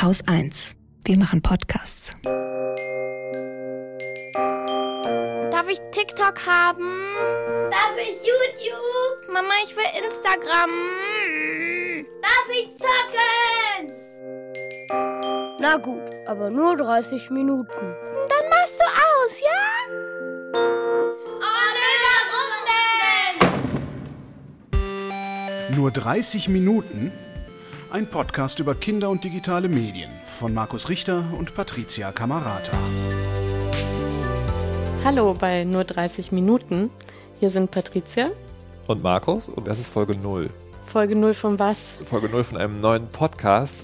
Haus 1. Wir machen Podcasts. Darf ich TikTok haben? Darf ich YouTube? Mama, ich will Instagram. Darf ich zocken? Na gut, aber nur 30 Minuten. Dann machst du aus, ja? Oh? Nur 30 Minuten? Ein Podcast über Kinder und digitale Medien von Markus Richter und Patricia Camarata. Hallo bei Nur 30 Minuten. Hier sind Patricia und Markus und das ist Folge 0. Folge 0 von was? Folge 0 von einem neuen Podcast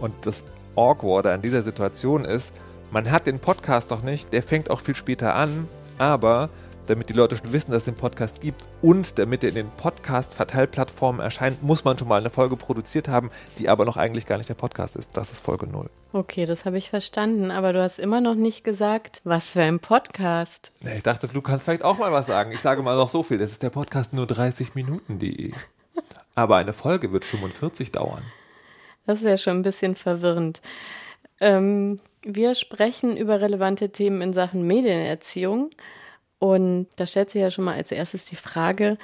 und das Awkward an dieser Situation ist, man hat den Podcast noch nicht, der fängt auch viel später an, aber damit die Leute schon wissen, dass es den Podcast gibt und damit er in den Podcast-Verteilplattformen erscheint, muss man schon mal eine Folge produziert haben, die aber noch eigentlich gar nicht der Podcast ist. Das ist Folge 0. Okay, das habe ich verstanden, aber du hast immer noch nicht gesagt, was für ein Podcast. Ich dachte, du kannst vielleicht auch mal was sagen. Ich sage mal noch so viel, das ist der Podcast nur 30 Minuten.de. Aber eine Folge wird 45 dauern. Das ist ja schon ein bisschen verwirrend. Ähm, wir sprechen über relevante Themen in Sachen Medienerziehung. Und da stellt sich ja schon mal als erstes die Frage,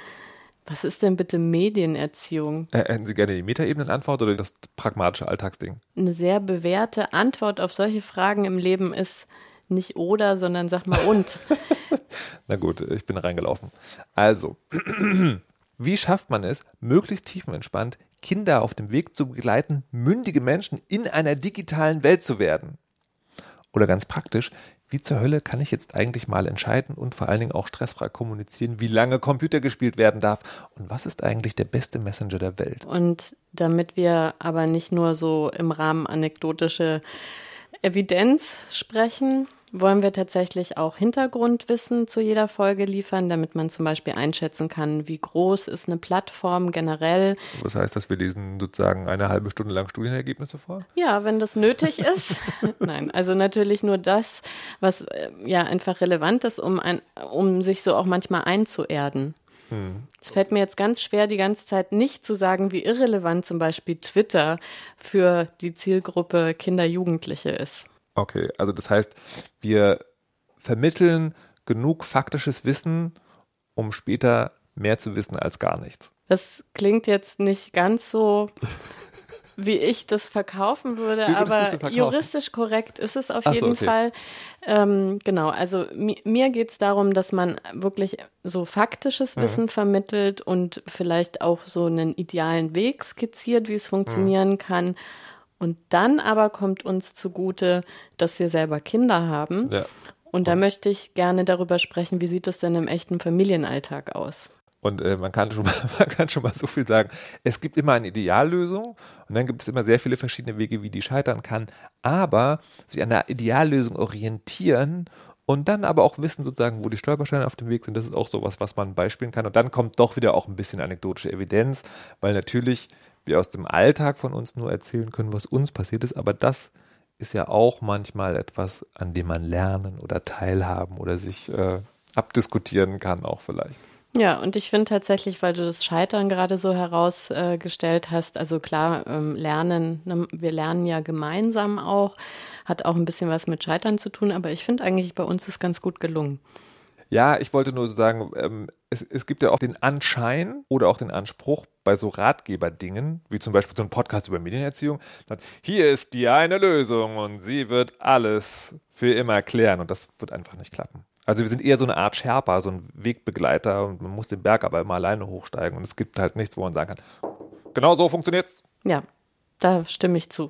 was ist denn bitte Medienerziehung? Äh, hätten Sie gerne die Metaebenenantwort oder das pragmatische Alltagsding? Eine sehr bewährte Antwort auf solche Fragen im Leben ist nicht oder, sondern sag mal und. Na gut, ich bin reingelaufen. Also, wie schafft man es, möglichst tiefenentspannt Kinder auf dem Weg zu begleiten, mündige Menschen in einer digitalen Welt zu werden? Oder ganz praktisch, wie zur Hölle kann ich jetzt eigentlich mal entscheiden und vor allen Dingen auch stressfrei kommunizieren, wie lange Computer gespielt werden darf und was ist eigentlich der beste Messenger der Welt? Und damit wir aber nicht nur so im Rahmen anekdotische Evidenz sprechen, wollen wir tatsächlich auch Hintergrundwissen zu jeder Folge liefern, damit man zum Beispiel einschätzen kann, wie groß ist eine Plattform generell. Was heißt das, wir lesen sozusagen eine halbe Stunde lang Studienergebnisse vor? Ja, wenn das nötig ist. Nein, also natürlich nur das, was äh, ja einfach relevant ist, um, ein, um sich so auch manchmal einzuerden. Hm. Es fällt mir jetzt ganz schwer, die ganze Zeit nicht zu sagen, wie irrelevant zum Beispiel Twitter für die Zielgruppe Kinder, Jugendliche ist. Okay, also das heißt, wir vermitteln genug faktisches Wissen, um später mehr zu wissen als gar nichts. Das klingt jetzt nicht ganz so, wie ich das verkaufen würde, aber verkaufen? juristisch korrekt ist es auf Ach jeden so, okay. Fall. Ähm, genau, also mi mir geht es darum, dass man wirklich so faktisches mhm. Wissen vermittelt und vielleicht auch so einen idealen Weg skizziert, wie es funktionieren mhm. kann und dann aber kommt uns zugute, dass wir selber Kinder haben. Ja. Und da möchte ich gerne darüber sprechen, wie sieht es denn im echten Familienalltag aus? Und äh, man, kann schon mal, man kann schon mal so viel sagen. Es gibt immer eine Ideallösung und dann gibt es immer sehr viele verschiedene Wege, wie die scheitern kann. Aber sich an der Ideallösung orientieren und dann aber auch wissen sozusagen, wo die Stolpersteine auf dem Weg sind, das ist auch sowas, was man beispielen kann. Und dann kommt doch wieder auch ein bisschen anekdotische Evidenz, weil natürlich wir aus dem Alltag von uns nur erzählen können, was uns passiert ist, aber das ist ja auch manchmal etwas, an dem man lernen oder teilhaben oder sich äh, abdiskutieren kann, auch vielleicht. Ja, und ich finde tatsächlich, weil du das Scheitern gerade so herausgestellt äh, hast, also klar, ähm, lernen, ne, wir lernen ja gemeinsam auch, hat auch ein bisschen was mit Scheitern zu tun, aber ich finde eigentlich, bei uns ist ganz gut gelungen. Ja, ich wollte nur sagen, ähm, es, es gibt ja auch den Anschein oder auch den Anspruch bei so Ratgeberdingen, wie zum Beispiel so ein Podcast über Medienerziehung, sagt, hier ist die eine Lösung und sie wird alles für immer klären und das wird einfach nicht klappen. Also wir sind eher so eine Art Sherpa, so ein Wegbegleiter und man muss den Berg aber immer alleine hochsteigen und es gibt halt nichts, wo man sagen kann, genau so funktioniert's. Ja, da stimme ich zu.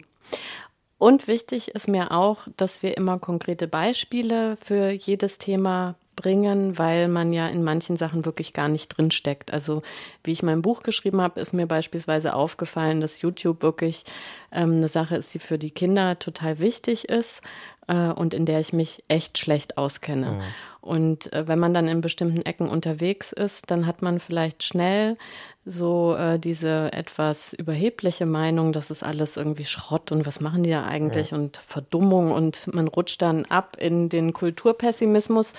Und wichtig ist mir auch, dass wir immer konkrete Beispiele für jedes Thema bringen, weil man ja in manchen Sachen wirklich gar nicht drin steckt. Also wie ich mein Buch geschrieben habe, ist mir beispielsweise aufgefallen, dass YouTube wirklich ähm, eine Sache ist, die für die Kinder total wichtig ist äh, und in der ich mich echt schlecht auskenne. Mhm. Und äh, wenn man dann in bestimmten Ecken unterwegs ist, dann hat man vielleicht schnell so äh, diese etwas überhebliche Meinung, das ist alles irgendwie Schrott und was machen die da eigentlich ja. und Verdummung und man rutscht dann ab in den Kulturpessimismus.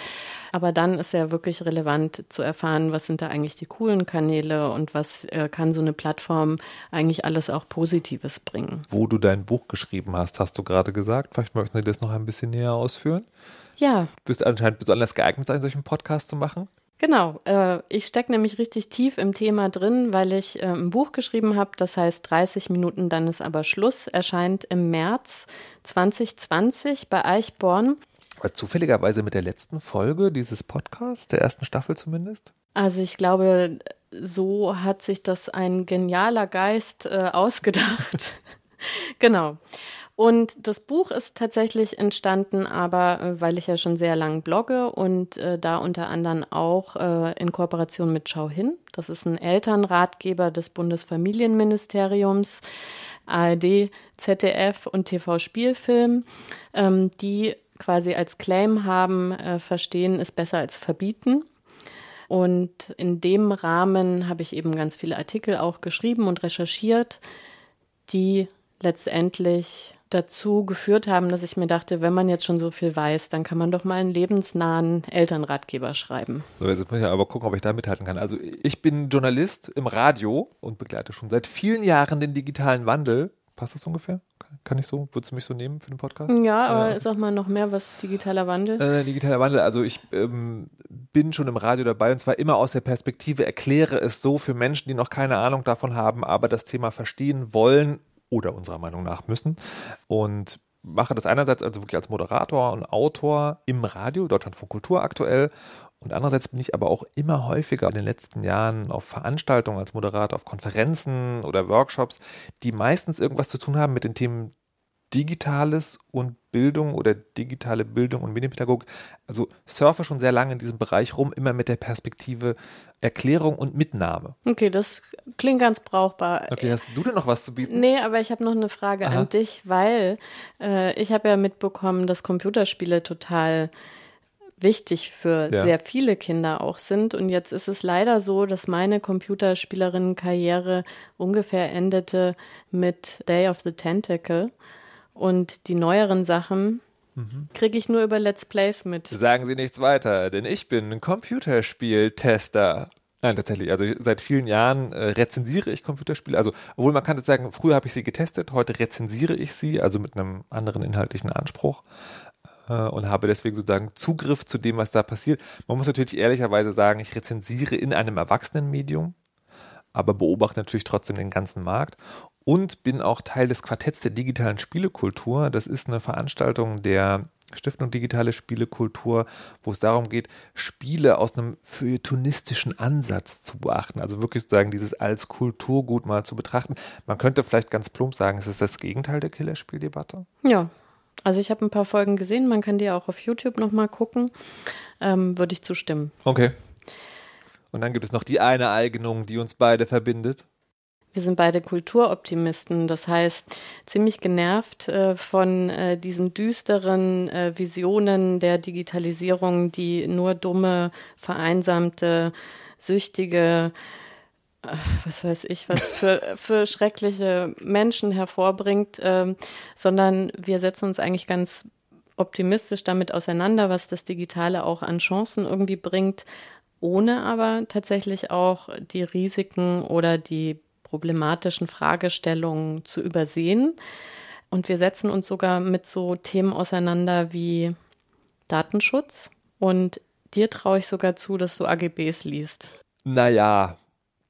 Aber dann ist ja wirklich relevant zu erfahren, was sind da eigentlich die coolen Kanäle und was äh, kann so eine Plattform eigentlich alles auch Positives bringen. Wo du dein Buch geschrieben hast, hast du gerade gesagt. Vielleicht möchten Sie das noch ein bisschen näher ausführen. Ja. Du bist anscheinend besonders geeignet, einen solchen Podcast zu machen. Genau, äh, ich stecke nämlich richtig tief im Thema drin, weil ich äh, ein Buch geschrieben habe, das heißt 30 Minuten, dann ist aber Schluss, erscheint im März 2020 bei Eichborn. Zufälligerweise mit der letzten Folge dieses Podcasts, der ersten Staffel zumindest? Also ich glaube, so hat sich das ein genialer Geist äh, ausgedacht. genau. Und das Buch ist tatsächlich entstanden, aber äh, weil ich ja schon sehr lang blogge und äh, da unter anderem auch äh, in Kooperation mit Schau hin. Das ist ein Elternratgeber des Bundesfamilienministeriums, ARD, ZDF und TV Spielfilm, ähm, die quasi als Claim haben, äh, verstehen ist besser als verbieten. Und in dem Rahmen habe ich eben ganz viele Artikel auch geschrieben und recherchiert, die letztendlich dazu geführt haben, dass ich mir dachte, wenn man jetzt schon so viel weiß, dann kann man doch mal einen lebensnahen Elternratgeber schreiben. So, jetzt muss ich aber gucken, ob ich da mithalten kann. Also ich bin Journalist im Radio und begleite schon seit vielen Jahren den digitalen Wandel. Passt das ungefähr? Kann ich so? Würdest du mich so nehmen für den Podcast? Ja, aber äh, sag mal noch mehr, was digitaler Wandel? Äh, digitaler Wandel, also ich ähm, bin schon im Radio dabei und zwar immer aus der Perspektive, erkläre es so für Menschen, die noch keine Ahnung davon haben, aber das Thema verstehen wollen oder unserer Meinung nach müssen. Und mache das einerseits also wirklich als Moderator und Autor im Radio, Deutschlandfunk Kultur aktuell. Und andererseits bin ich aber auch immer häufiger in den letzten Jahren auf Veranstaltungen als Moderator, auf Konferenzen oder Workshops, die meistens irgendwas zu tun haben mit den Themen Digitales und Bildung oder digitale Bildung und Medienpädagogik. Also surfe schon sehr lange in diesem Bereich rum, immer mit der Perspektive Erklärung und Mitnahme. Okay, das klingt ganz brauchbar. Okay, hast du denn noch was zu bieten? Nee, aber ich habe noch eine Frage Aha. an dich, weil äh, ich habe ja mitbekommen, dass Computerspiele total wichtig für ja. sehr viele Kinder auch sind. Und jetzt ist es leider so, dass meine Computerspielerinnen-Karriere ungefähr endete mit Day of the Tentacle. Und die neueren Sachen mhm. kriege ich nur über Let's Plays mit. Sagen Sie nichts weiter, denn ich bin ein Computerspieltester. Nein, tatsächlich. Also seit vielen Jahren äh, rezensiere ich Computerspiele. Also, obwohl man kann jetzt sagen, früher habe ich sie getestet, heute rezensiere ich sie, also mit einem anderen inhaltlichen Anspruch äh, und habe deswegen sozusagen Zugriff zu dem, was da passiert. Man muss natürlich ehrlicherweise sagen, ich rezensiere in einem Erwachsenenmedium, aber beobachte natürlich trotzdem den ganzen Markt und bin auch Teil des Quartetts der digitalen Spielekultur. Das ist eine Veranstaltung der Stiftung Digitale Spielekultur, wo es darum geht, Spiele aus einem feuilletonistischen Ansatz zu beachten. Also wirklich sozusagen dieses als Kulturgut mal zu betrachten. Man könnte vielleicht ganz plump sagen, es ist das Gegenteil der Killerspieldebatte. Ja, also ich habe ein paar Folgen gesehen, man kann die auch auf YouTube nochmal gucken. Ähm, Würde ich zustimmen. Okay. Und dann gibt es noch die eine Eignung, die uns beide verbindet. Wir sind beide Kulturoptimisten, das heißt ziemlich genervt äh, von äh, diesen düsteren äh, Visionen der Digitalisierung, die nur dumme, vereinsamte, süchtige, äh, was weiß ich, was für, für schreckliche Menschen hervorbringt, ähm, sondern wir setzen uns eigentlich ganz optimistisch damit auseinander, was das Digitale auch an Chancen irgendwie bringt, ohne aber tatsächlich auch die Risiken oder die problematischen Fragestellungen zu übersehen. Und wir setzen uns sogar mit so Themen auseinander wie Datenschutz. Und dir traue ich sogar zu, dass du AGBs liest. Naja,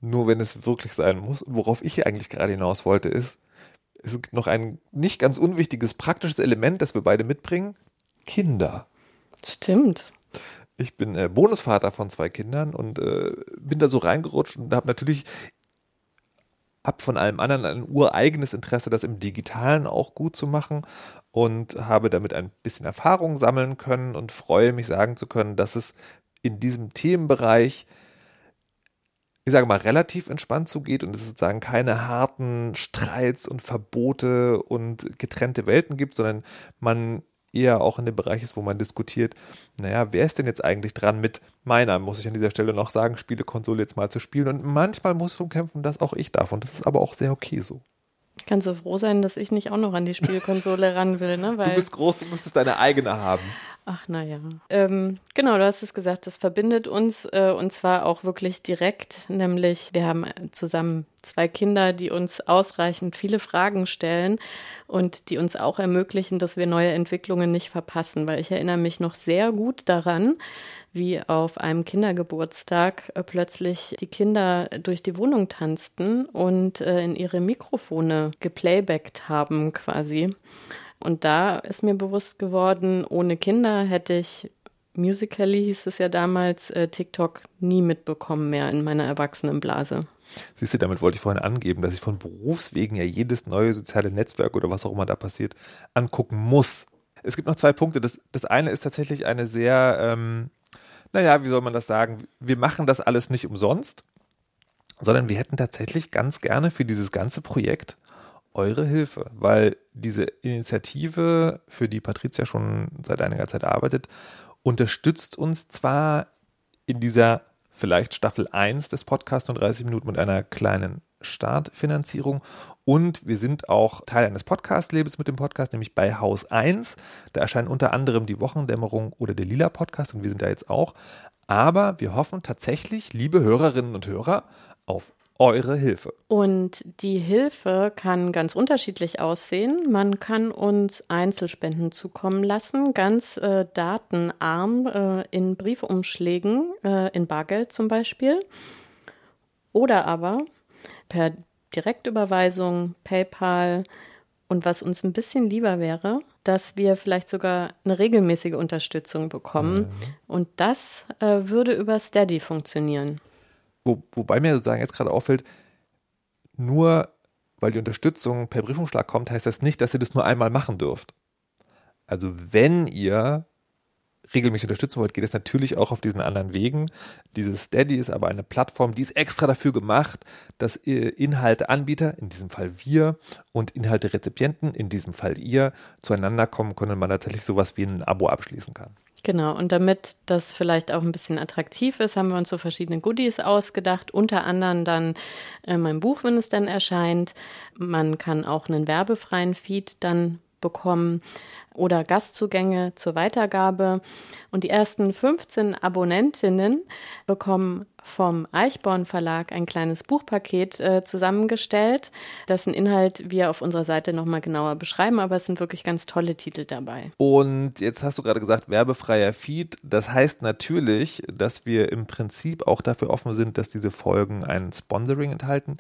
nur wenn es wirklich sein muss. worauf ich eigentlich gerade hinaus wollte, ist, es gibt noch ein nicht ganz unwichtiges praktisches Element, das wir beide mitbringen. Kinder. Stimmt. Ich bin äh, Bonusvater von zwei Kindern und äh, bin da so reingerutscht und habe natürlich ab von allem anderen ein ureigenes Interesse, das im Digitalen auch gut zu machen und habe damit ein bisschen Erfahrung sammeln können und freue mich sagen zu können, dass es in diesem Themenbereich, ich sage mal, relativ entspannt zugeht und es sozusagen keine harten Streits und Verbote und getrennte Welten gibt, sondern man eher auch in dem Bereich ist, wo man diskutiert, naja, wer ist denn jetzt eigentlich dran mit meiner, muss ich an dieser Stelle noch sagen, Spielekonsole jetzt mal zu spielen. Und manchmal muss es umkämpfen, dass auch ich darf. Und das ist aber auch sehr okay so. Kannst du froh sein, dass ich nicht auch noch an die Spielkonsole ran will, ne? Weil du bist groß, du müsstest deine eigene haben. Ach naja. Ähm, genau, du hast es gesagt, das verbindet uns äh, und zwar auch wirklich direkt, nämlich wir haben zusammen zwei Kinder, die uns ausreichend viele Fragen stellen und die uns auch ermöglichen, dass wir neue Entwicklungen nicht verpassen, weil ich erinnere mich noch sehr gut daran, wie auf einem Kindergeburtstag äh, plötzlich die Kinder durch die Wohnung tanzten und äh, in ihre Mikrofone geplaybackt haben quasi. Und da ist mir bewusst geworden, ohne Kinder hätte ich Musically hieß es ja damals, äh, TikTok nie mitbekommen mehr in meiner Erwachsenenblase. Siehst du, damit wollte ich vorhin angeben, dass ich von Berufswegen ja jedes neue soziale Netzwerk oder was auch immer da passiert, angucken muss. Es gibt noch zwei Punkte. Das, das eine ist tatsächlich eine sehr, ähm, naja, wie soll man das sagen? Wir machen das alles nicht umsonst, sondern wir hätten tatsächlich ganz gerne für dieses ganze Projekt eure Hilfe, weil diese Initiative, für die Patricia schon seit einiger Zeit arbeitet, unterstützt uns zwar in dieser vielleicht Staffel 1 des Podcasts und 30 Minuten mit einer kleinen Startfinanzierung und wir sind auch Teil eines Podcast-Labels mit dem Podcast, nämlich bei Haus 1. Da erscheinen unter anderem die Wochendämmerung oder der Lila Podcast und wir sind da jetzt auch. Aber wir hoffen tatsächlich, liebe Hörerinnen und Hörer, auf eure Hilfe. Und die Hilfe kann ganz unterschiedlich aussehen. Man kann uns Einzelspenden zukommen lassen, ganz äh, datenarm äh, in Briefumschlägen, äh, in Bargeld zum Beispiel. Oder aber per Direktüberweisung, PayPal und was uns ein bisschen lieber wäre, dass wir vielleicht sogar eine regelmäßige Unterstützung bekommen. Mhm. Und das äh, würde über Steady funktionieren. Wo, wobei mir sozusagen jetzt gerade auffällt, nur weil die Unterstützung per Briefumschlag kommt, heißt das nicht, dass ihr das nur einmal machen dürft. Also wenn ihr regelmäßig unterstützen wollt, geht es natürlich auch auf diesen anderen Wegen. Dieses Steady ist aber eine Plattform, die ist extra dafür gemacht, dass Inhalteanbieter, in diesem Fall wir, und Inhalterezipienten, in diesem Fall ihr, zueinander kommen können und man tatsächlich sowas wie ein Abo abschließen kann. Genau, und damit das vielleicht auch ein bisschen attraktiv ist, haben wir uns so verschiedene Goodies ausgedacht, unter anderem dann äh, mein Buch, wenn es dann erscheint. Man kann auch einen werbefreien Feed dann bekommen oder Gastzugänge zur Weitergabe. Und die ersten 15 Abonnentinnen bekommen vom Eichborn Verlag ein kleines Buchpaket äh, zusammengestellt, dessen Inhalt wir auf unserer Seite nochmal genauer beschreiben, aber es sind wirklich ganz tolle Titel dabei. Und jetzt hast du gerade gesagt, werbefreier Feed. Das heißt natürlich, dass wir im Prinzip auch dafür offen sind, dass diese Folgen ein Sponsoring enthalten.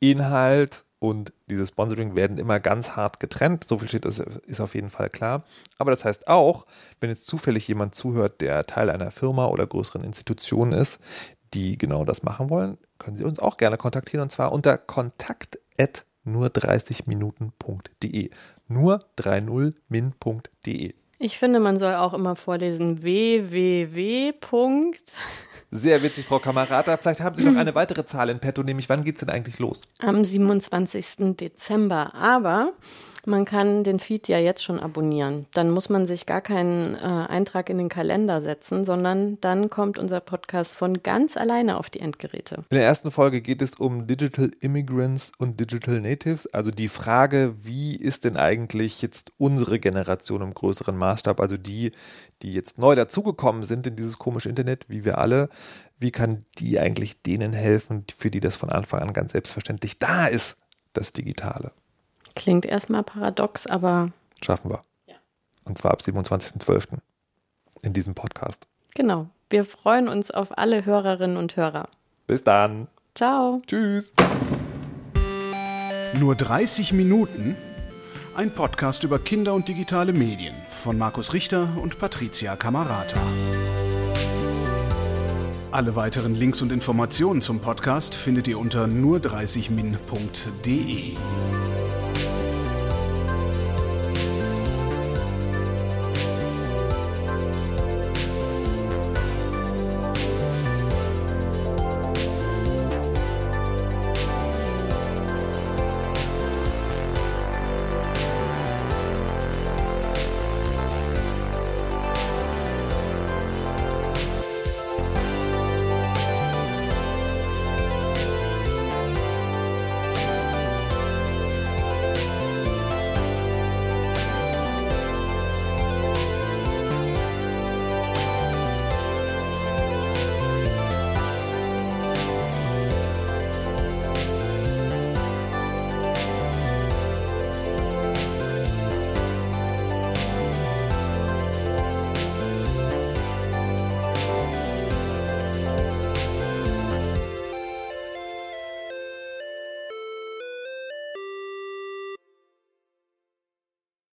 Inhalt und dieses Sponsoring werden immer ganz hart getrennt. So viel steht, das ist auf jeden Fall klar. Aber das heißt auch, wenn jetzt zufällig jemand zuhört, der Teil einer Firma oder größeren Institution ist, die genau das machen wollen, können Sie uns auch gerne kontaktieren und zwar unter kontakt nur 30minuten.de. Nur 30min.de. Ich finde, man soll auch immer vorlesen www. Sehr witzig, Frau Kamerata. Vielleicht haben Sie noch eine weitere Zahl in petto, nämlich wann geht es denn eigentlich los? Am 27. Dezember. Aber man kann den Feed ja jetzt schon abonnieren. Dann muss man sich gar keinen äh, Eintrag in den Kalender setzen, sondern dann kommt unser Podcast von ganz alleine auf die Endgeräte. In der ersten Folge geht es um Digital Immigrants und Digital Natives, also die Frage, wie ist denn eigentlich jetzt unsere Generation im größeren Maßstab, also die, die jetzt neu dazugekommen sind in dieses komische Internet, wie wir alle, wie kann die eigentlich denen helfen, für die das von Anfang an ganz selbstverständlich da ist, das Digitale? Klingt erstmal paradox, aber. Schaffen wir. Ja. Und zwar ab 27.12. in diesem Podcast. Genau. Wir freuen uns auf alle Hörerinnen und Hörer. Bis dann. Ciao. Tschüss. Nur 30 Minuten? Ein Podcast über Kinder und digitale Medien von Markus Richter und Patricia Camarata. Alle weiteren Links und Informationen zum Podcast findet ihr unter nur30min.de.